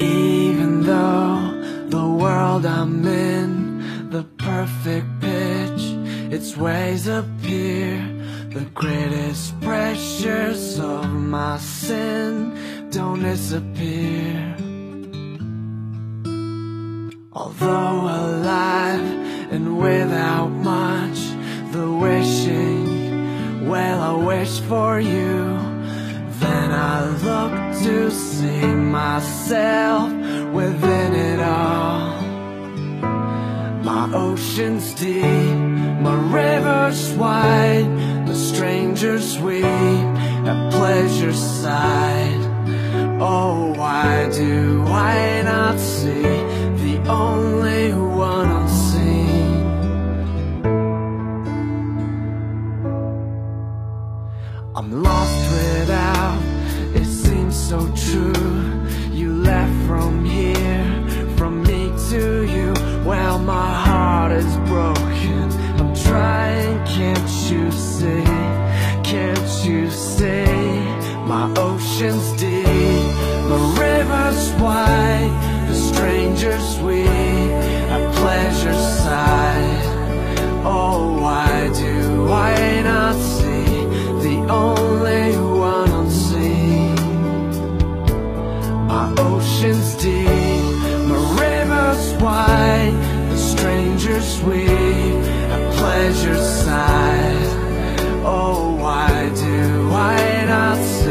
Even though the world I'm in, the perfect pitch, its ways appear. The greatest pressures of my sin don't disappear. Although alive and without for you. Then I look to see myself within it all. My ocean's deep, my river's wide, the strangers weep at pleasure's side. Oh, why do I not see the only one You left from here, from me to you. Well, my heart is broken. I'm trying, can't you see? Can't you see? My ocean's deep, my river's wide, the strangers we at pleasure's side. pleasure's sweet, a pleasure sad. Oh, why do I not?